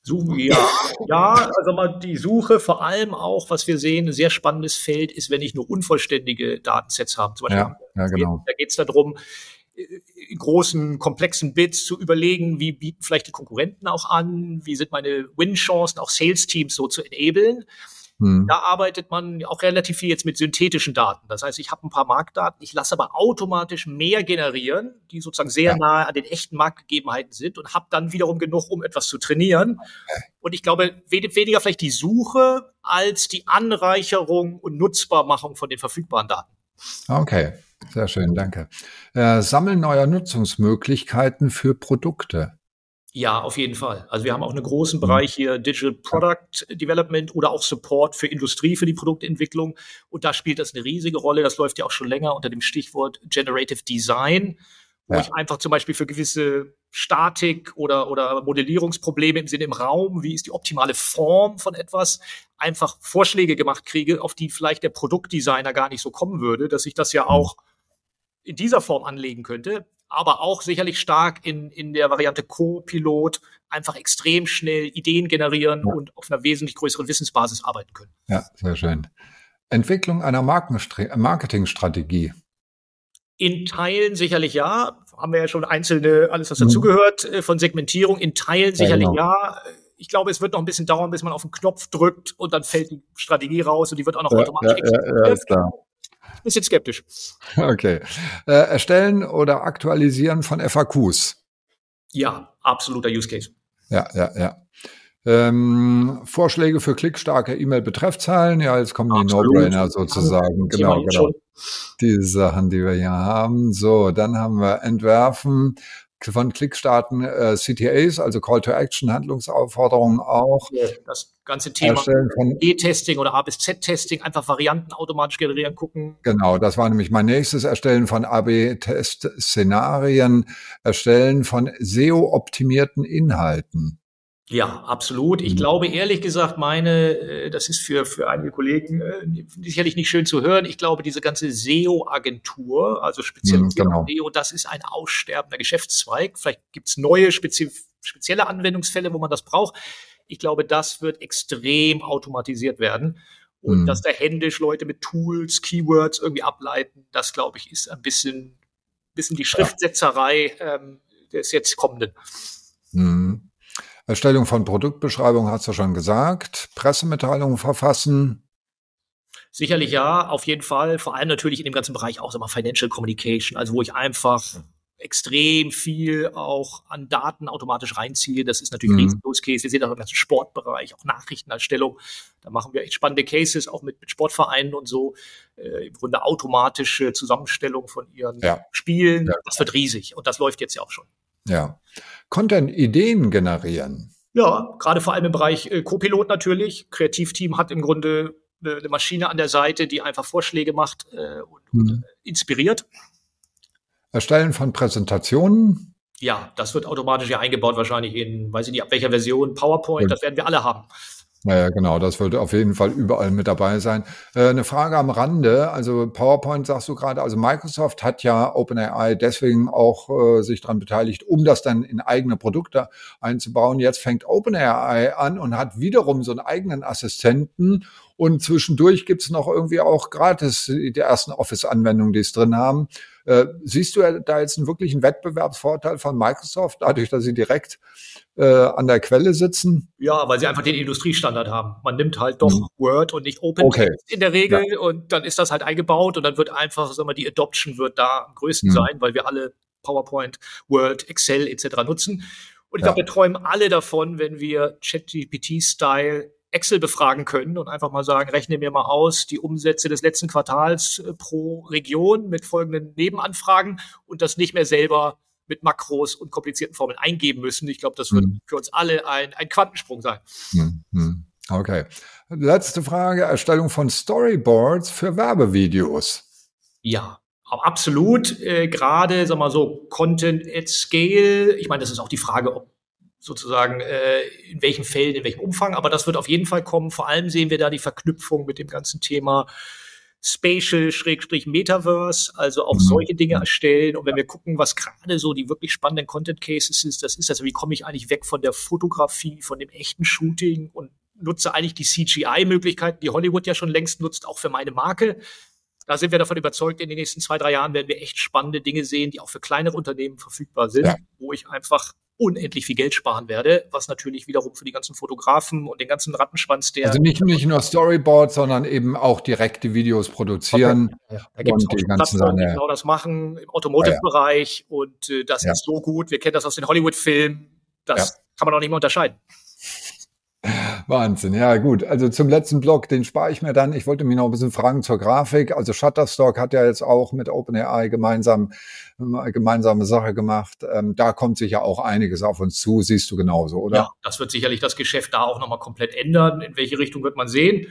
Suchen, ja, ja, also mal die Suche, vor allem auch, was wir sehen, ein sehr spannendes Feld ist, wenn ich nur unvollständige Datensets habe. Zum Beispiel, ja, ja, genau. Da geht es darum, in großen, komplexen Bits zu überlegen, wie bieten vielleicht die Konkurrenten auch an, wie sind meine Win-Chancen, auch Sales-Teams so zu enablen. Hm. Da arbeitet man auch relativ viel jetzt mit synthetischen Daten. Das heißt, ich habe ein paar Marktdaten, ich lasse aber automatisch mehr generieren, die sozusagen sehr ja. nahe an den echten Marktgegebenheiten sind und habe dann wiederum genug, um etwas zu trainieren. Und ich glaube, weniger vielleicht die Suche als die Anreicherung und Nutzbarmachung von den verfügbaren Daten. Okay, sehr schön, danke. Äh, Sammeln neuer Nutzungsmöglichkeiten für Produkte. Ja, auf jeden Fall. Also wir haben auch einen großen. Bereich hier Digital Product Development oder auch Support für Industrie, für die Produktentwicklung. Und da spielt das eine riesige Rolle. Das läuft ja auch schon länger unter dem Stichwort Generative Design, wo ja. ich einfach zum Beispiel für gewisse Statik oder, oder Modellierungsprobleme im Sinne im Raum, wie ist die optimale Form von etwas, einfach Vorschläge gemacht kriege, auf die vielleicht der Produktdesigner gar nicht so kommen würde, dass ich das ja mhm. auch in dieser Form anlegen könnte aber auch sicherlich stark in, in der Variante Co-Pilot einfach extrem schnell Ideen generieren ja. und auf einer wesentlich größeren Wissensbasis arbeiten können. Ja, sehr schön. Entwicklung einer Marketingstrategie. In Teilen sicherlich ja. Haben wir ja schon einzelne, alles was dazugehört, mhm. von Segmentierung. In Teilen sicherlich ja, genau. ja. Ich glaube, es wird noch ein bisschen dauern, bis man auf den Knopf drückt und dann fällt die Strategie raus und die wird auch noch ja, automatisch ja, exekutiert. Ja, ist klar bisschen skeptisch. Okay. Äh, erstellen oder aktualisieren von FAQs. Ja, absoluter Use Case. Ja, ja, ja. Ähm, Vorschläge für klickstarke E-Mail-Betreffzahlen. Ja, jetzt kommen Absolut. die No-Brainer sozusagen. Genau, genau. Die Sachen, die wir hier haben. So, dann haben wir Entwerfen von Klickstarten äh, CTAs, also Call to Action, Handlungsaufforderungen auch. Das ganze Thema E-Testing oder A bis Z-Testing, einfach Varianten automatisch generieren, gucken. Genau, das war nämlich mein nächstes Erstellen von AB-Test-Szenarien, Erstellen von SEO-optimierten Inhalten. Ja, absolut. Ich mhm. glaube ehrlich gesagt, meine, äh, das ist für, für einige Kollegen äh, sicherlich nicht schön zu hören. Ich glaube, diese ganze SEO-Agentur, also speziell mhm, genau. SEO, das ist ein aussterbender Geschäftszweig. Vielleicht gibt's neue spezi spezielle Anwendungsfälle, wo man das braucht. Ich glaube, das wird extrem automatisiert werden. Und mhm. dass da händisch Leute mit Tools, Keywords irgendwie ableiten, das glaube ich, ist ein bisschen, bisschen die Schriftsetzerei ähm, des jetzt kommenden. Mhm. Erstellung von Produktbeschreibungen hast du schon gesagt. Pressemitteilungen verfassen. Sicherlich ja, auf jeden Fall. Vor allem natürlich in dem ganzen Bereich auch immer Financial Communication, also wo ich einfach extrem viel auch an Daten automatisch reinziehe. Das ist natürlich mhm. ein Use Case. Wir sehen auch im ganzen Sportbereich, auch Nachrichtenerstellung. Da machen wir echt spannende Cases, auch mit, mit Sportvereinen und so. Äh, Im Grunde automatische Zusammenstellung von ihren ja. Spielen. Ja. Das wird riesig und das läuft jetzt ja auch schon. Ja. Content-Ideen generieren. Ja, gerade vor allem im Bereich äh, Copilot natürlich. Kreativteam hat im Grunde eine, eine, Maschine an der Seite, die einfach Vorschläge macht äh, und, hm. und äh, inspiriert. Erstellen von Präsentationen. Ja, das wird automatisch ja eingebaut, wahrscheinlich in, weiß ich nicht, ab welcher Version, PowerPoint, das werden wir alle haben. Naja, genau, das wird auf jeden Fall überall mit dabei sein. Äh, eine Frage am Rande, also PowerPoint sagst du gerade, also Microsoft hat ja OpenAI deswegen auch äh, sich daran beteiligt, um das dann in eigene Produkte einzubauen. Jetzt fängt OpenAI an und hat wiederum so einen eigenen Assistenten und zwischendurch gibt's noch irgendwie auch gratis die ersten Office-Anwendungen, die es drin haben. Äh, siehst du da jetzt einen wirklichen Wettbewerbsvorteil von Microsoft, dadurch, dass sie direkt äh, an der Quelle sitzen? Ja, weil sie einfach den Industriestandard haben. Man nimmt halt doch mhm. Word und nicht Open okay. in der Regel ja. und dann ist das halt eingebaut und dann wird einfach, sagen wir, die Adoption wird da am größten mhm. sein, weil wir alle PowerPoint, Word, Excel etc. nutzen. Und ich ja. glaube, wir träumen alle davon, wenn wir ChatGPT-Style Excel befragen können und einfach mal sagen, rechne mir mal aus die Umsätze des letzten Quartals äh, pro Region mit folgenden Nebenanfragen und das nicht mehr selber mit Makros und komplizierten Formeln eingeben müssen. Ich glaube, das wird mhm. für uns alle ein, ein Quantensprung sein. Mhm. Okay. Letzte Frage, Erstellung von Storyboards für Werbevideos. Ja, absolut. Äh, Gerade, sag mal so, Content at Scale. Ich meine, das ist auch die Frage, ob sozusagen äh, in welchen Fällen, in welchem Umfang, aber das wird auf jeden Fall kommen. Vor allem sehen wir da die Verknüpfung mit dem ganzen Thema Spatial, Schrägstrich Metaverse, also auch mhm. solche Dinge erstellen. Und wenn wir gucken, was gerade so die wirklich spannenden Content Cases ist, das ist also, wie komme ich eigentlich weg von der Fotografie, von dem echten Shooting und nutze eigentlich die CGI-Möglichkeiten, die Hollywood ja schon längst nutzt, auch für meine Marke. Da sind wir davon überzeugt, in den nächsten zwei, drei Jahren werden wir echt spannende Dinge sehen, die auch für kleinere Unternehmen verfügbar sind, ja. wo ich einfach unendlich viel Geld sparen werde, was natürlich wiederum für die ganzen Fotografen und den ganzen Rattenschwanz der. Also nicht, nicht nur Storyboards, sondern eben auch direkte Videos produzieren. Okay. Ja, da gibt es die ganzen Sachen, die genau das machen im Automotive-Bereich ja. und äh, das ja. ist so gut. Wir kennen das aus den Hollywood-Filmen. Das kann man auch nicht mehr unterscheiden. Wahnsinn, ja gut. Also zum letzten Block, den spare ich mir dann. Ich wollte mich noch ein bisschen fragen zur Grafik. Also Shutterstock hat ja jetzt auch mit OpenAI gemeinsam äh, gemeinsame Sache gemacht. Ähm, da kommt sicher auch einiges auf uns zu. Siehst du genauso, oder? Ja, das wird sicherlich das Geschäft da auch nochmal komplett ändern. In welche Richtung wird man sehen?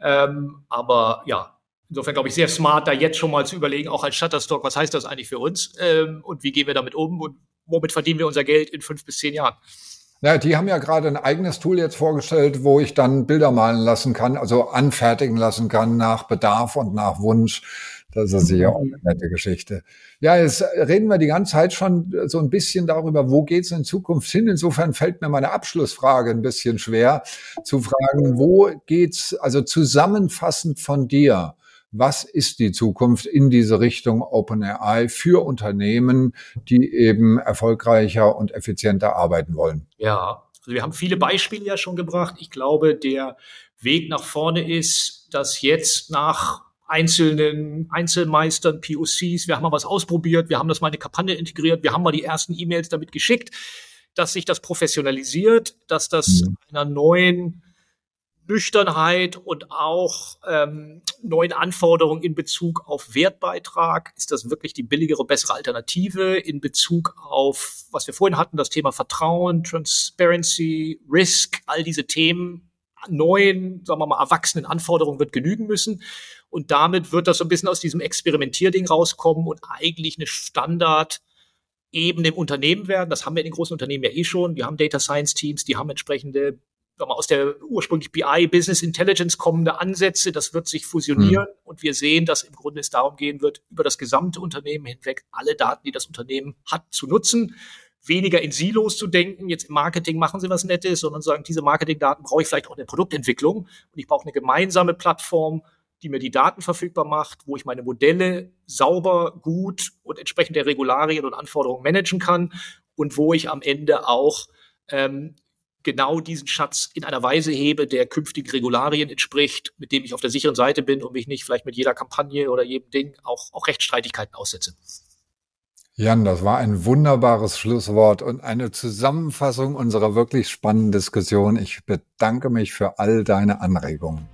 Ähm, aber ja, Insofern glaube ich sehr smart, da jetzt schon mal zu überlegen, auch als Shutterstock, was heißt das eigentlich für uns ähm, und wie gehen wir damit um und womit verdienen wir unser Geld in fünf bis zehn Jahren. Ja, die haben ja gerade ein eigenes Tool jetzt vorgestellt, wo ich dann Bilder malen lassen kann, also anfertigen lassen kann nach Bedarf und nach Wunsch. Das ist sicher auch eine nette Geschichte. Ja, jetzt reden wir die ganze Zeit schon so ein bisschen darüber, wo geht's in Zukunft hin. Insofern fällt mir meine Abschlussfrage ein bisschen schwer zu fragen, wo geht's, also zusammenfassend von dir, was ist die Zukunft in diese Richtung OpenAI für Unternehmen, die eben erfolgreicher und effizienter arbeiten wollen? Ja, also wir haben viele Beispiele ja schon gebracht. Ich glaube, der Weg nach vorne ist, dass jetzt nach einzelnen Einzelmeistern, POCs, wir haben mal was ausprobiert, wir haben das mal in eine Kampagne integriert, wir haben mal die ersten E-Mails damit geschickt, dass sich das professionalisiert, dass das mhm. einer neuen Nüchternheit und auch ähm, neuen Anforderungen in Bezug auf Wertbeitrag. Ist das wirklich die billigere, bessere Alternative in Bezug auf, was wir vorhin hatten, das Thema Vertrauen, Transparency, Risk, all diese Themen neuen, sagen wir mal, erwachsenen Anforderungen wird genügen müssen. Und damit wird das so ein bisschen aus diesem Experimentierding rauskommen und eigentlich eine Standard eben im Unternehmen werden. Das haben wir in den großen Unternehmen ja eh schon. Wir haben Data Science Teams, die haben entsprechende aus der ursprünglich BI, Business Intelligence kommende Ansätze. Das wird sich fusionieren mhm. und wir sehen, dass im Grunde es darum gehen wird, über das gesamte Unternehmen hinweg alle Daten, die das Unternehmen hat, zu nutzen. Weniger in Silos zu denken, jetzt im Marketing machen sie was Nettes, sondern sagen, diese Marketingdaten brauche ich vielleicht auch in der Produktentwicklung und ich brauche eine gemeinsame Plattform, die mir die Daten verfügbar macht, wo ich meine Modelle sauber, gut und entsprechend der Regularien und Anforderungen managen kann und wo ich am Ende auch ähm, genau diesen Schatz in einer Weise hebe, der künftigen Regularien entspricht, mit dem ich auf der sicheren Seite bin und mich nicht vielleicht mit jeder Kampagne oder jedem Ding auch, auch Rechtsstreitigkeiten aussetze. Jan, das war ein wunderbares Schlusswort und eine Zusammenfassung unserer wirklich spannenden Diskussion. Ich bedanke mich für all deine Anregungen.